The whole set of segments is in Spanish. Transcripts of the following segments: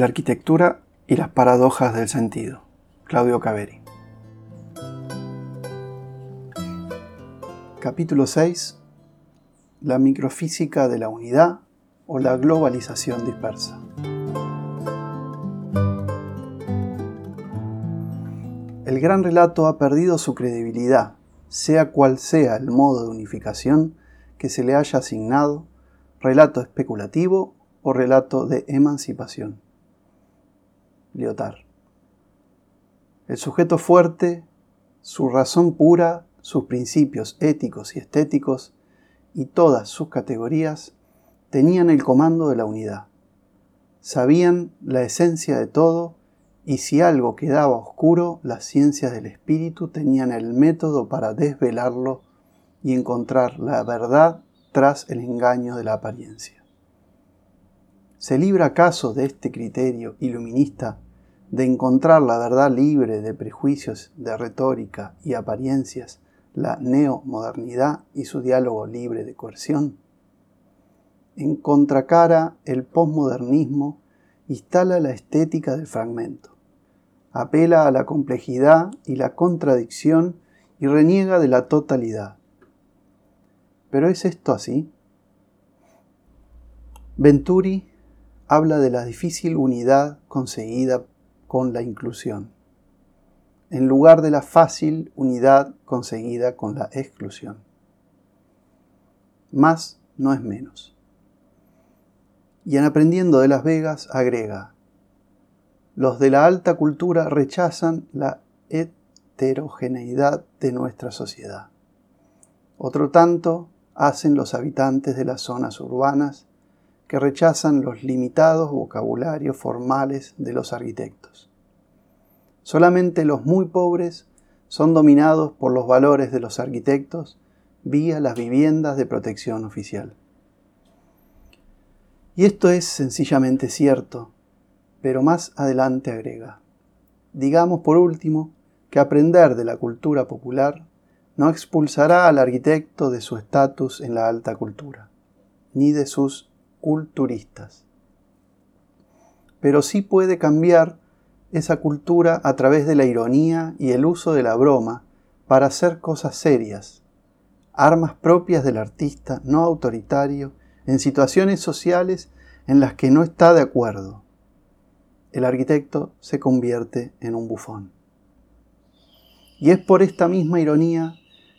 La arquitectura y las paradojas del sentido. Claudio Caveri. Capítulo 6. La microfísica de la unidad o la globalización dispersa. El gran relato ha perdido su credibilidad, sea cual sea el modo de unificación que se le haya asignado, relato especulativo o relato de emancipación. Lyotard. El sujeto fuerte, su razón pura, sus principios éticos y estéticos y todas sus categorías tenían el comando de la unidad. Sabían la esencia de todo y si algo quedaba oscuro, las ciencias del espíritu tenían el método para desvelarlo y encontrar la verdad tras el engaño de la apariencia. ¿Se libra acaso de este criterio iluminista de encontrar la verdad libre de prejuicios, de retórica y apariencias, la neomodernidad y su diálogo libre de coerción? En contracara, el posmodernismo instala la estética del fragmento, apela a la complejidad y la contradicción y reniega de la totalidad. ¿Pero es esto así? Venturi habla de la difícil unidad conseguida con la inclusión, en lugar de la fácil unidad conseguida con la exclusión. Más no es menos. Y en Aprendiendo de Las Vegas agrega, los de la alta cultura rechazan la heterogeneidad de nuestra sociedad. Otro tanto hacen los habitantes de las zonas urbanas que rechazan los limitados vocabularios formales de los arquitectos. Solamente los muy pobres son dominados por los valores de los arquitectos vía las viviendas de protección oficial. Y esto es sencillamente cierto, pero más adelante agrega. Digamos por último que aprender de la cultura popular no expulsará al arquitecto de su estatus en la alta cultura, ni de sus culturistas. Pero sí puede cambiar esa cultura a través de la ironía y el uso de la broma para hacer cosas serias, armas propias del artista no autoritario en situaciones sociales en las que no está de acuerdo. El arquitecto se convierte en un bufón. Y es por esta misma ironía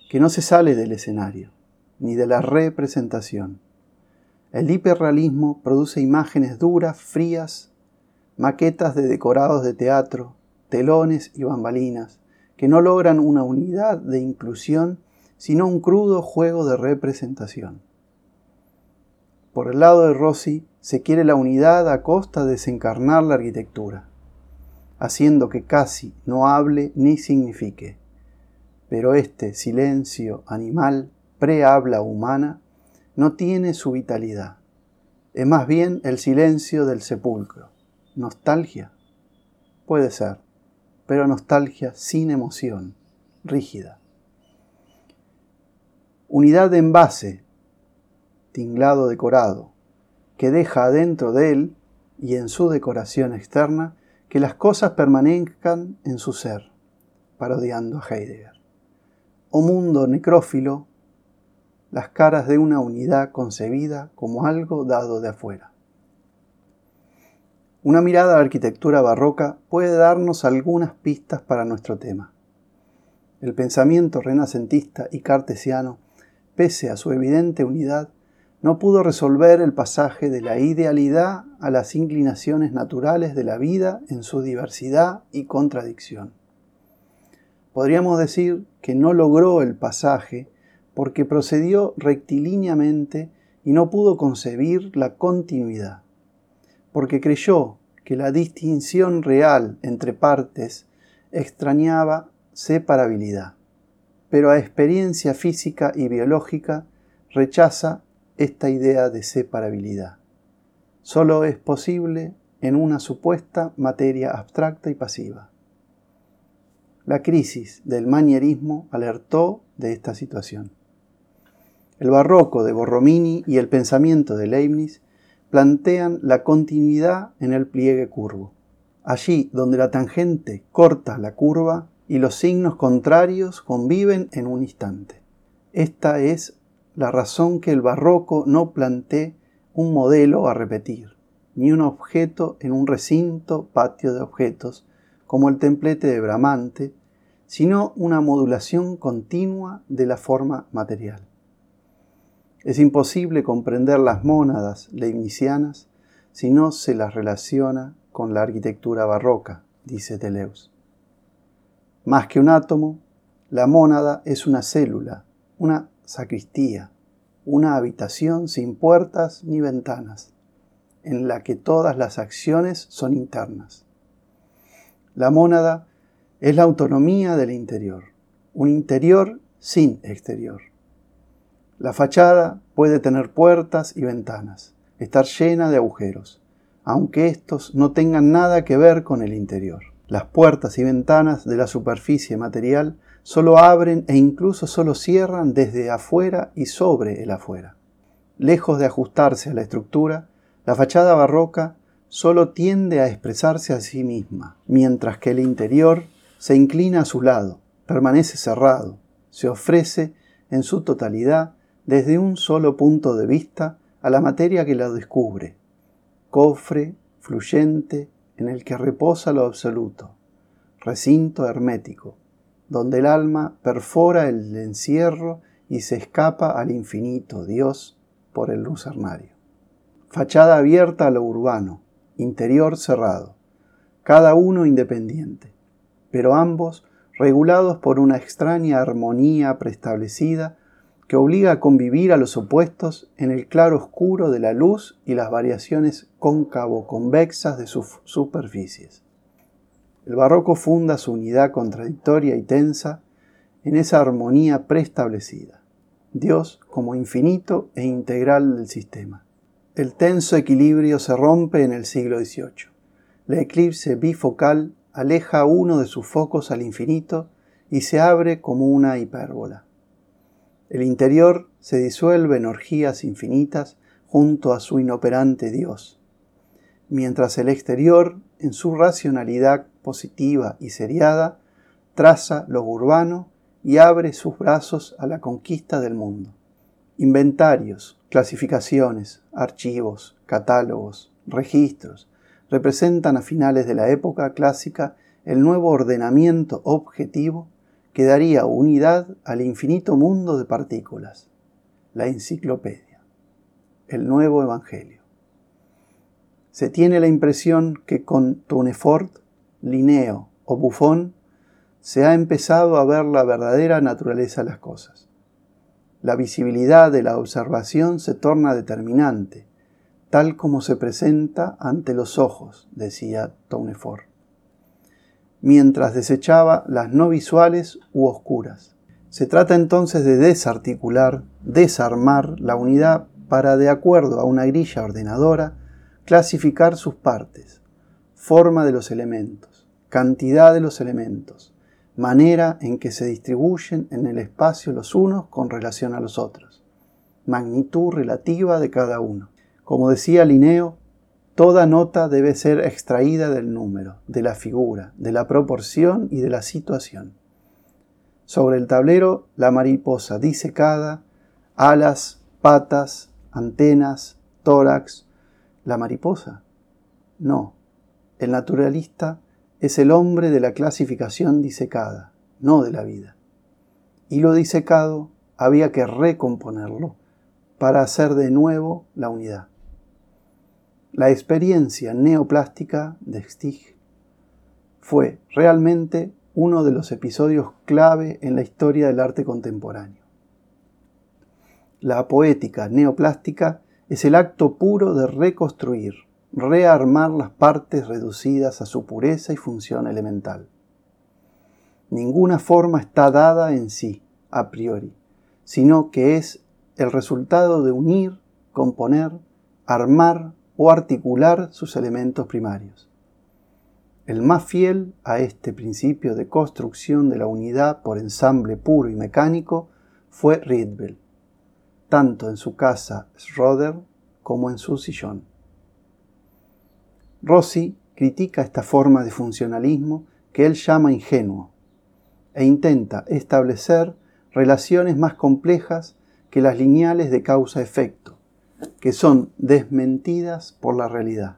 que no se sale del escenario, ni de la representación el hiperrealismo produce imágenes duras, frías, maquetas de decorados de teatro, telones y bambalinas, que no logran una unidad de inclusión, sino un crudo juego de representación. Por el lado de Rossi se quiere la unidad a costa de desencarnar la arquitectura, haciendo que casi no hable ni signifique. Pero este silencio animal, pre-habla humana, no tiene su vitalidad. Es más bien el silencio del sepulcro. ¿Nostalgia? Puede ser, pero nostalgia sin emoción, rígida. Unidad de envase, tinglado decorado, que deja adentro de él y en su decoración externa que las cosas permanezcan en su ser, parodiando a Heidegger. O mundo necrófilo las caras de una unidad concebida como algo dado de afuera. Una mirada a la arquitectura barroca puede darnos algunas pistas para nuestro tema. El pensamiento renacentista y cartesiano, pese a su evidente unidad, no pudo resolver el pasaje de la idealidad a las inclinaciones naturales de la vida en su diversidad y contradicción. Podríamos decir que no logró el pasaje porque procedió rectilíneamente y no pudo concebir la continuidad, porque creyó que la distinción real entre partes extrañaba separabilidad, pero a experiencia física y biológica rechaza esta idea de separabilidad. Solo es posible en una supuesta materia abstracta y pasiva. La crisis del manierismo alertó de esta situación. El barroco de Borromini y el pensamiento de Leibniz plantean la continuidad en el pliegue curvo. Allí donde la tangente corta la curva y los signos contrarios conviven en un instante. Esta es la razón que el barroco no plantee un modelo a repetir, ni un objeto en un recinto patio de objetos, como el templete de Bramante, sino una modulación continua de la forma material. Es imposible comprender las mónadas leibnizianas si no se las relaciona con la arquitectura barroca, dice Deleuze. Más que un átomo, la mónada es una célula, una sacristía, una habitación sin puertas ni ventanas, en la que todas las acciones son internas. La mónada es la autonomía del interior, un interior sin exterior. La fachada puede tener puertas y ventanas, estar llena de agujeros, aunque estos no tengan nada que ver con el interior. Las puertas y ventanas de la superficie material solo abren e incluso solo cierran desde afuera y sobre el afuera. Lejos de ajustarse a la estructura, la fachada barroca solo tiende a expresarse a sí misma, mientras que el interior se inclina a su lado, permanece cerrado, se ofrece en su totalidad desde un solo punto de vista a la materia que la descubre, cofre fluyente en el que reposa lo absoluto, recinto hermético, donde el alma perfora el encierro y se escapa al infinito Dios por el lucernario. Fachada abierta a lo urbano, interior cerrado, cada uno independiente, pero ambos regulados por una extraña armonía preestablecida que obliga a convivir a los opuestos en el claro oscuro de la luz y las variaciones cóncavo-convexas de sus superficies. El barroco funda su unidad contradictoria y tensa en esa armonía preestablecida, Dios como infinito e integral del sistema. El tenso equilibrio se rompe en el siglo XVIII. La eclipse bifocal aleja uno de sus focos al infinito y se abre como una hipérbola. El interior se disuelve en orgías infinitas junto a su inoperante Dios, mientras el exterior, en su racionalidad positiva y seriada, traza lo urbano y abre sus brazos a la conquista del mundo. Inventarios, clasificaciones, archivos, catálogos, registros representan a finales de la época clásica el nuevo ordenamiento objetivo que daría unidad al infinito mundo de partículas, la enciclopedia, el nuevo Evangelio. Se tiene la impresión que con Tournefort, Linneo o Buffon se ha empezado a ver la verdadera naturaleza de las cosas. La visibilidad de la observación se torna determinante, tal como se presenta ante los ojos, decía Tournefort mientras desechaba las no visuales u oscuras. Se trata entonces de desarticular, desarmar la unidad para, de acuerdo a una grilla ordenadora, clasificar sus partes, forma de los elementos, cantidad de los elementos, manera en que se distribuyen en el espacio los unos con relación a los otros, magnitud relativa de cada uno. Como decía Linneo, Toda nota debe ser extraída del número, de la figura, de la proporción y de la situación. Sobre el tablero, la mariposa disecada, alas, patas, antenas, tórax. ¿La mariposa? No. El naturalista es el hombre de la clasificación disecada, no de la vida. Y lo disecado había que recomponerlo para hacer de nuevo la unidad. La experiencia neoplástica de Stig fue realmente uno de los episodios clave en la historia del arte contemporáneo. La poética neoplástica es el acto puro de reconstruir, rearmar las partes reducidas a su pureza y función elemental. Ninguna forma está dada en sí, a priori, sino que es el resultado de unir, componer, armar o articular sus elementos primarios. El más fiel a este principio de construcción de la unidad por ensamble puro y mecánico fue Rietveld, tanto en su casa Schroeder como en su sillón. Rossi critica esta forma de funcionalismo que él llama ingenuo e intenta establecer relaciones más complejas que las lineales de causa-efecto, que son desmentidas por la realidad.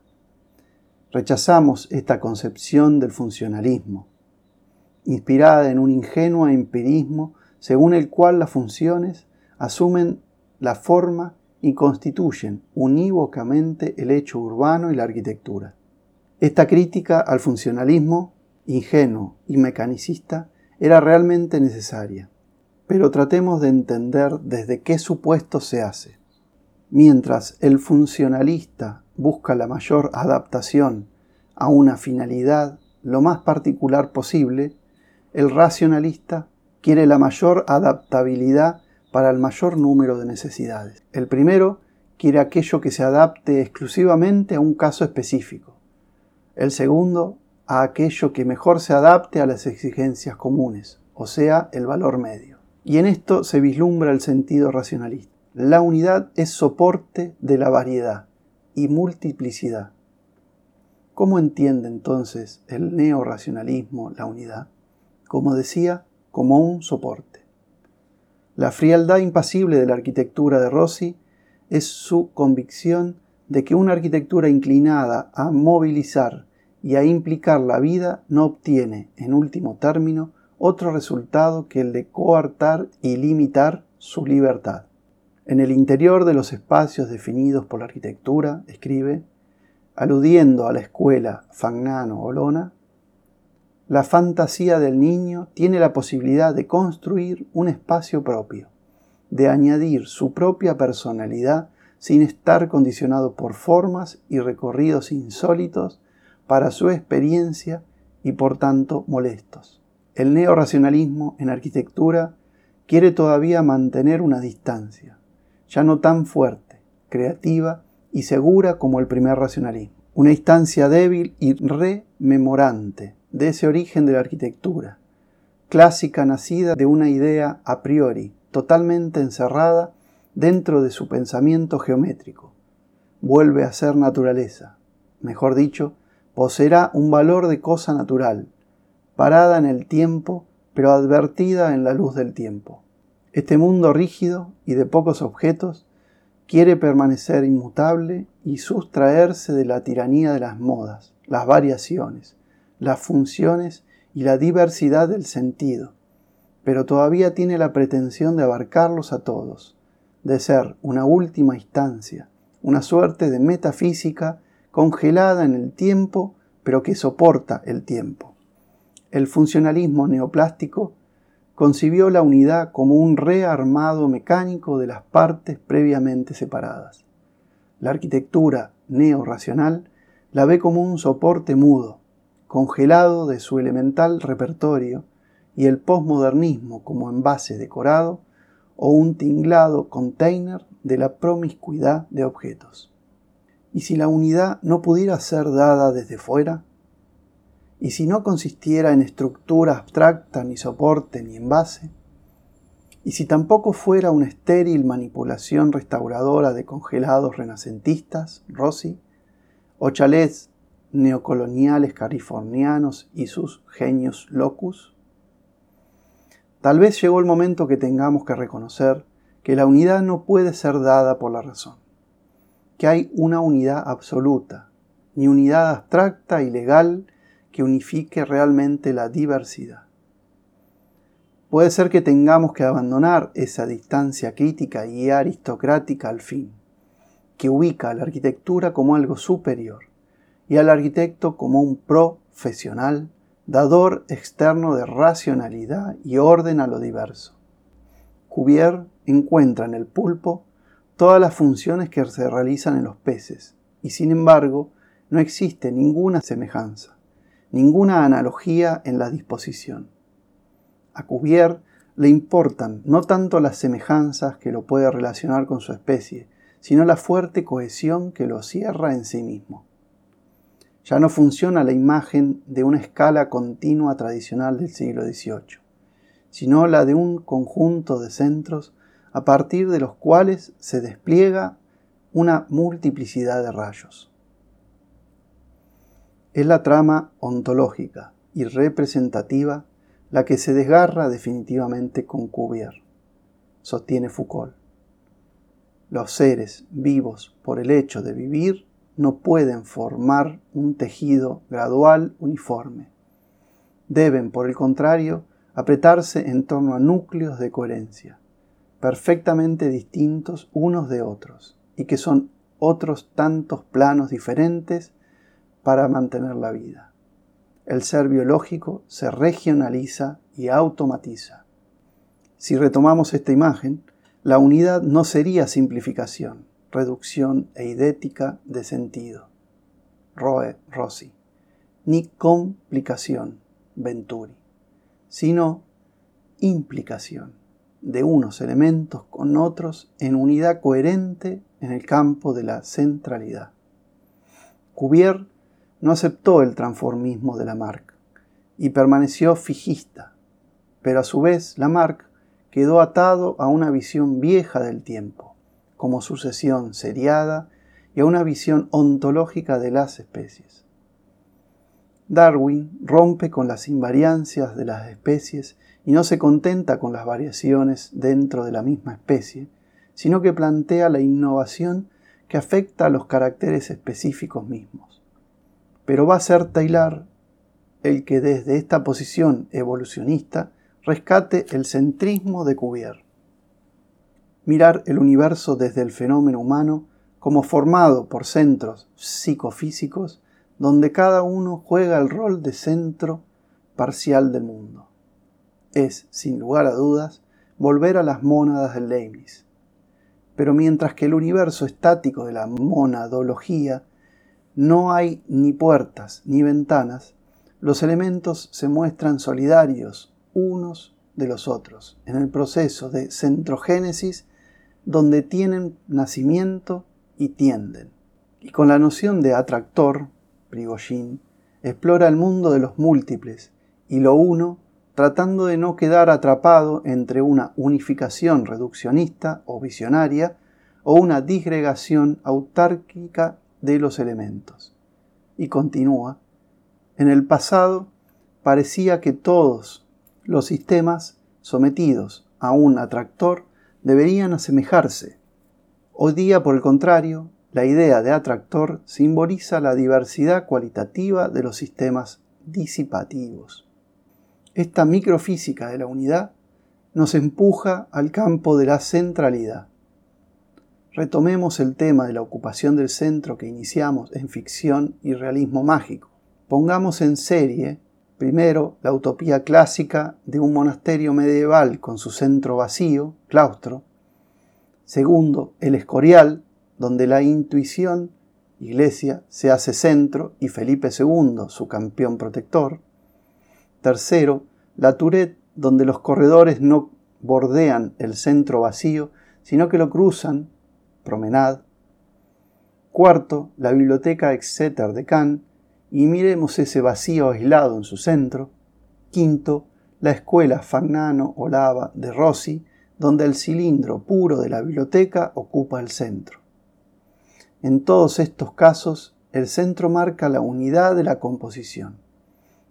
Rechazamos esta concepción del funcionalismo, inspirada en un ingenuo empirismo según el cual las funciones asumen la forma y constituyen unívocamente el hecho urbano y la arquitectura. Esta crítica al funcionalismo, ingenuo y mecanicista, era realmente necesaria, pero tratemos de entender desde qué supuesto se hace. Mientras el funcionalista busca la mayor adaptación a una finalidad lo más particular posible, el racionalista quiere la mayor adaptabilidad para el mayor número de necesidades. El primero quiere aquello que se adapte exclusivamente a un caso específico. El segundo a aquello que mejor se adapte a las exigencias comunes, o sea, el valor medio. Y en esto se vislumbra el sentido racionalista. La unidad es soporte de la variedad y multiplicidad. ¿Cómo entiende entonces el neoracionalismo la unidad? como decía, como un soporte. La frialdad impasible de la arquitectura de Rossi es su convicción de que una arquitectura inclinada a movilizar y a implicar la vida no obtiene, en último término, otro resultado que el de coartar y limitar su libertad. En el interior de los espacios definidos por la arquitectura, escribe, aludiendo a la escuela Fagnano-Olona, la fantasía del niño tiene la posibilidad de construir un espacio propio, de añadir su propia personalidad sin estar condicionado por formas y recorridos insólitos para su experiencia y por tanto molestos. El neoracionalismo en arquitectura quiere todavía mantener una distancia, ya no tan fuerte, creativa y segura como el primer racionalismo. Una instancia débil y rememorante de ese origen de la arquitectura, clásica nacida de una idea a priori, totalmente encerrada dentro de su pensamiento geométrico. Vuelve a ser naturaleza, mejor dicho, poseerá un valor de cosa natural, parada en el tiempo, pero advertida en la luz del tiempo. Este mundo rígido y de pocos objetos quiere permanecer inmutable y sustraerse de la tiranía de las modas, las variaciones, las funciones y la diversidad del sentido, pero todavía tiene la pretensión de abarcarlos a todos, de ser una última instancia, una suerte de metafísica congelada en el tiempo, pero que soporta el tiempo. El funcionalismo neoplástico concibió la unidad como un rearmado mecánico de las partes previamente separadas. La arquitectura neorracional la ve como un soporte mudo, congelado de su elemental repertorio, y el posmodernismo como envase decorado o un tinglado container de la promiscuidad de objetos. ¿Y si la unidad no pudiera ser dada desde fuera? ¿Y si no consistiera en estructura abstracta, ni soporte, ni envase? ¿Y si tampoco fuera una estéril manipulación restauradora de congelados renacentistas, Rossi, o chalets neocoloniales californianos y sus genios locus? Tal vez llegó el momento que tengamos que reconocer que la unidad no puede ser dada por la razón, que hay una unidad absoluta, ni unidad abstracta y legal que unifique realmente la diversidad. Puede ser que tengamos que abandonar esa distancia crítica y aristocrática al fin, que ubica a la arquitectura como algo superior, y al arquitecto como un profesional, dador externo de racionalidad y orden a lo diverso. Cuvier encuentra en el pulpo todas las funciones que se realizan en los peces, y sin embargo no existe ninguna semejanza, ninguna analogía en la disposición. A Cuvier le importan no tanto las semejanzas que lo puede relacionar con su especie, sino la fuerte cohesión que lo cierra en sí mismo. Ya no funciona la imagen de una escala continua tradicional del siglo XVIII, sino la de un conjunto de centros a partir de los cuales se despliega una multiplicidad de rayos. Es la trama ontológica y representativa la que se desgarra definitivamente con Cuvier, sostiene Foucault. Los seres vivos, por el hecho de vivir, no pueden formar un tejido gradual uniforme. Deben, por el contrario, apretarse en torno a núcleos de coherencia, perfectamente distintos unos de otros, y que son otros tantos planos diferentes para mantener la vida. El ser biológico se regionaliza y automatiza. Si retomamos esta imagen, la unidad no sería simplificación, reducción eidética de sentido, Roe Rossi, ni complicación, Venturi, sino implicación de unos elementos con otros en unidad coherente en el campo de la centralidad. Cuvier no aceptó el transformismo de Lamarck y permaneció fijista, pero a su vez Lamarck quedó atado a una visión vieja del tiempo, como sucesión seriada y a una visión ontológica de las especies. Darwin rompe con las invariancias de las especies y no se contenta con las variaciones dentro de la misma especie, sino que plantea la innovación que afecta a los caracteres específicos mismos. Pero va a ser Taylor el que desde esta posición evolucionista rescate el centrismo de Cuvier. Mirar el universo desde el fenómeno humano como formado por centros psicofísicos donde cada uno juega el rol de centro parcial del mundo. Es, sin lugar a dudas, volver a las mónadas del Leibniz. Pero mientras que el universo estático de la monadología no hay ni puertas ni ventanas, los elementos se muestran solidarios unos de los otros en el proceso de centrogénesis donde tienen nacimiento y tienden. Y con la noción de atractor, Prigogine explora el mundo de los múltiples y lo uno tratando de no quedar atrapado entre una unificación reduccionista o visionaria o una disgregación autárquica de los elementos. Y continúa, en el pasado parecía que todos los sistemas sometidos a un atractor deberían asemejarse. Hoy día, por el contrario, la idea de atractor simboliza la diversidad cualitativa de los sistemas disipativos. Esta microfísica de la unidad nos empuja al campo de la centralidad, Retomemos el tema de la ocupación del centro que iniciamos en ficción y realismo mágico. Pongamos en serie, primero, la utopía clásica de un monasterio medieval con su centro vacío, claustro. Segundo, el Escorial, donde la intuición, iglesia, se hace centro y Felipe II, su campeón protector. Tercero, la Tourette, donde los corredores no bordean el centro vacío, sino que lo cruzan Promenade. Cuarto, la biblioteca Exeter de Cannes, y miremos ese vacío aislado en su centro. Quinto, la escuela Fagnano Olava de Rossi, donde el cilindro puro de la biblioteca ocupa el centro. En todos estos casos, el centro marca la unidad de la composición.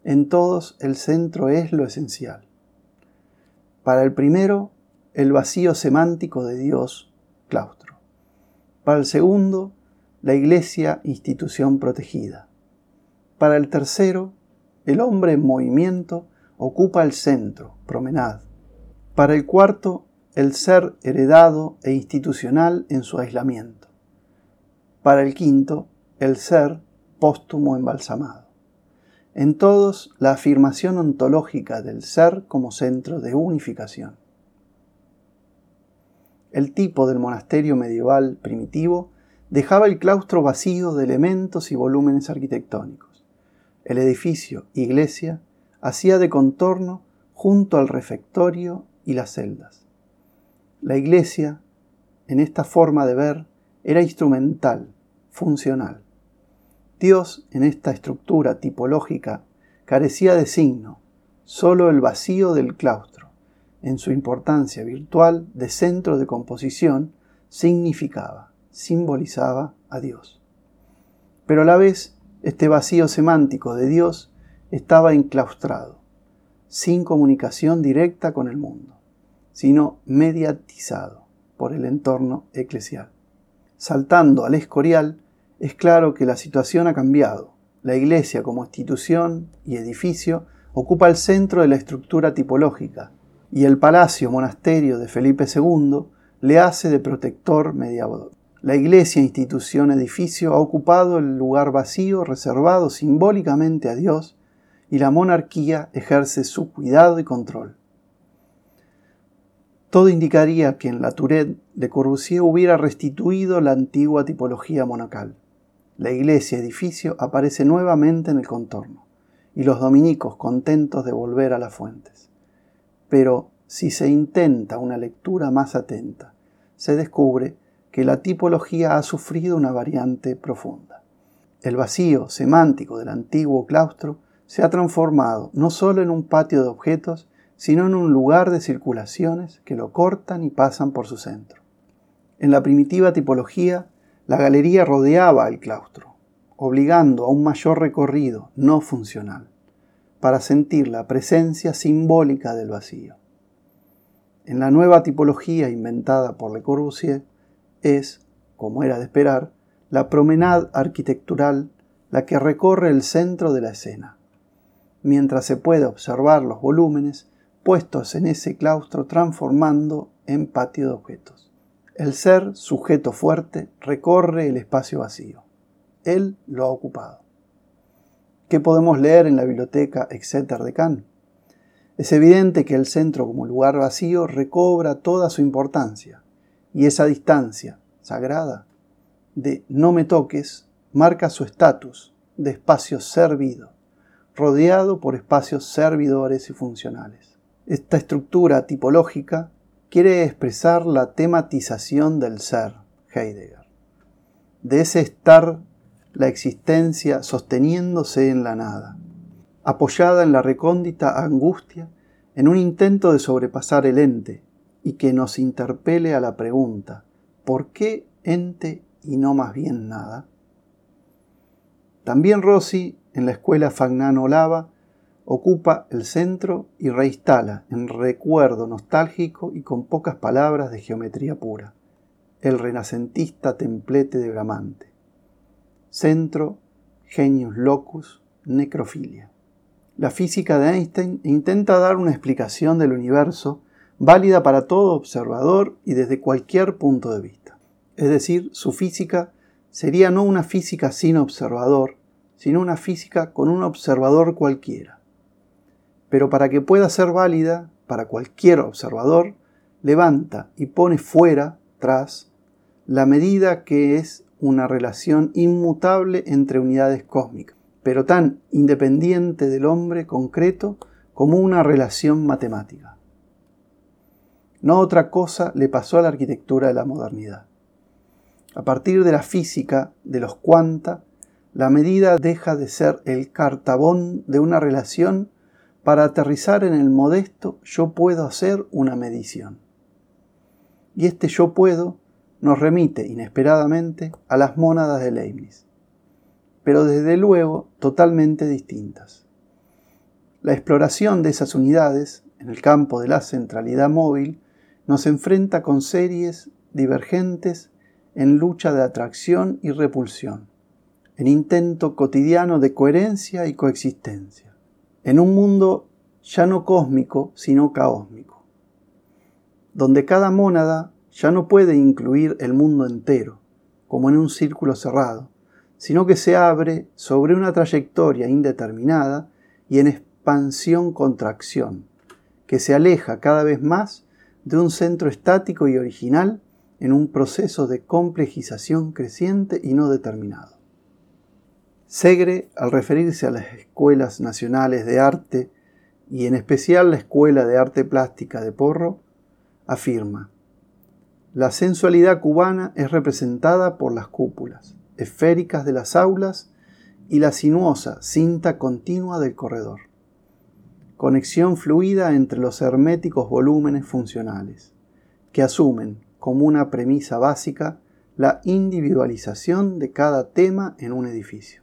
En todos, el centro es lo esencial. Para el primero, el vacío semántico de Dios, claustro. Para el segundo, la iglesia institución protegida. Para el tercero, el hombre en movimiento ocupa el centro, promenad. Para el cuarto, el ser heredado e institucional en su aislamiento. Para el quinto, el ser póstumo embalsamado. En todos, la afirmación ontológica del ser como centro de unificación. El tipo del monasterio medieval primitivo dejaba el claustro vacío de elementos y volúmenes arquitectónicos. El edificio, iglesia, hacía de contorno junto al refectorio y las celdas. La iglesia, en esta forma de ver, era instrumental, funcional. Dios, en esta estructura tipológica, carecía de signo, solo el vacío del claustro en su importancia virtual de centro de composición, significaba, simbolizaba a Dios. Pero a la vez Este vacío semántico de Dios estaba enclaustrado, sin comunicación directa con el mundo, sino mediatizado por el entorno eclesial. Saltando al escorial, es claro que la situación ha cambiado. La Iglesia como institución y edificio ocupa el centro de la estructura tipológica, y el palacio monasterio de Felipe II le hace de protector mediador. La iglesia, institución, edificio ha ocupado el lugar vacío reservado simbólicamente a Dios y la monarquía ejerce su cuidado y control. Todo indicaría que en la Tourette de Corbusier hubiera restituido la antigua tipología monacal. La iglesia edificio aparece nuevamente en el contorno, y los dominicos contentos de volver a las fuentes. Pero si se intenta una lectura más atenta, se descubre que la tipología ha sufrido una variante profunda. El vacío semántico del antiguo claustro se ha transformado no solo en un patio de objetos, sino en un lugar de circulaciones que lo cortan y pasan por su centro. En la primitiva tipología, la galería rodeaba el claustro, obligando a un mayor recorrido no funcional, para sentir la presencia simbólica del vacío. En la nueva tipología inventada por Le Corbusier es, como era de esperar, la promenade arquitectural la que recorre el centro de la escena, mientras se puede observar los volúmenes puestos en ese claustro transformando en patio de objetos. El ser, sujeto fuerte, recorre el espacio vacío. Él lo ha ocupado. ¿Qué podemos leer en la biblioteca Exeter de Cannes? Es evidente que el centro como lugar vacío recobra toda su importancia y esa distancia sagrada de no me toques marca su estatus de espacio servido, rodeado por espacios servidores y funcionales. Esta estructura tipológica quiere expresar la tematización del ser, Heidegger, de ese estar la existencia sosteniéndose en la nada apoyada en la recóndita angustia, en un intento de sobrepasar el ente y que nos interpele a la pregunta, ¿por qué ente y no más bien nada? También Rossi, en la escuela Fagnano Lava, ocupa el centro y reinstala en recuerdo nostálgico y con pocas palabras de geometría pura, el renacentista templete de Bramante. Centro, genius locus, necrofilia. La física de Einstein intenta dar una explicación del universo válida para todo observador y desde cualquier punto de vista. Es decir, su física sería no una física sin observador, sino una física con un observador cualquiera. Pero para que pueda ser válida para cualquier observador, levanta y pone fuera, tras, la medida que es una relación inmutable entre unidades cósmicas pero tan independiente del hombre concreto como una relación matemática. No otra cosa le pasó a la arquitectura de la modernidad. A partir de la física de los cuanta, la medida deja de ser el cartabón de una relación para aterrizar en el modesto yo puedo hacer una medición. Y este yo puedo nos remite inesperadamente a las mónadas de Leibniz pero desde luego totalmente distintas. La exploración de esas unidades en el campo de la centralidad móvil nos enfrenta con series divergentes en lucha de atracción y repulsión, en intento cotidiano de coherencia y coexistencia, en un mundo ya no cósmico, sino caósmico, donde cada mónada ya no puede incluir el mundo entero, como en un círculo cerrado, sino que se abre sobre una trayectoria indeterminada y en expansión-contracción, que se aleja cada vez más de un centro estático y original en un proceso de complejización creciente y no determinado. Segre, al referirse a las escuelas nacionales de arte y en especial la Escuela de Arte Plástica de Porro, afirma, la sensualidad cubana es representada por las cúpulas, esféricas de las aulas y la sinuosa cinta continua del corredor. Conexión fluida entre los herméticos volúmenes funcionales, que asumen como una premisa básica la individualización de cada tema en un edificio.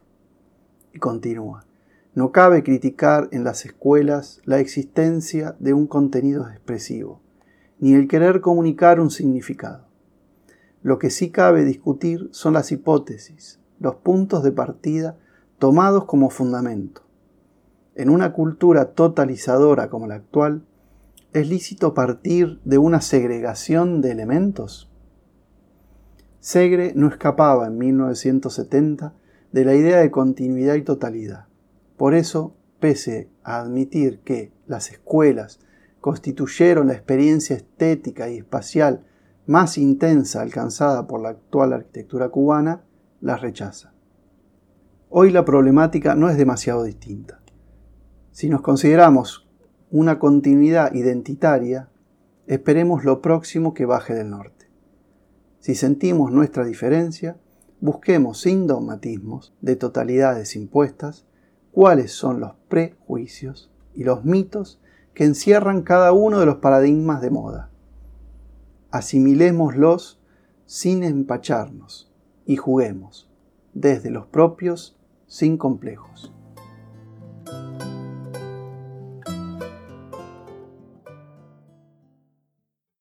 Y continúa. No cabe criticar en las escuelas la existencia de un contenido expresivo, ni el querer comunicar un significado. Lo que sí cabe discutir son las hipótesis, los puntos de partida tomados como fundamento. En una cultura totalizadora como la actual, ¿es lícito partir de una segregación de elementos? Segre no escapaba en 1970 de la idea de continuidad y totalidad. Por eso, pese a admitir que las escuelas constituyeron la experiencia estética y espacial más intensa alcanzada por la actual arquitectura cubana, las rechaza. Hoy la problemática no es demasiado distinta. Si nos consideramos una continuidad identitaria, esperemos lo próximo que baje del norte. Si sentimos nuestra diferencia, busquemos sin dogmatismos de totalidades impuestas cuáles son los prejuicios y los mitos que encierran cada uno de los paradigmas de moda. Asimilémoslos sin empacharnos y juguemos desde los propios sin complejos.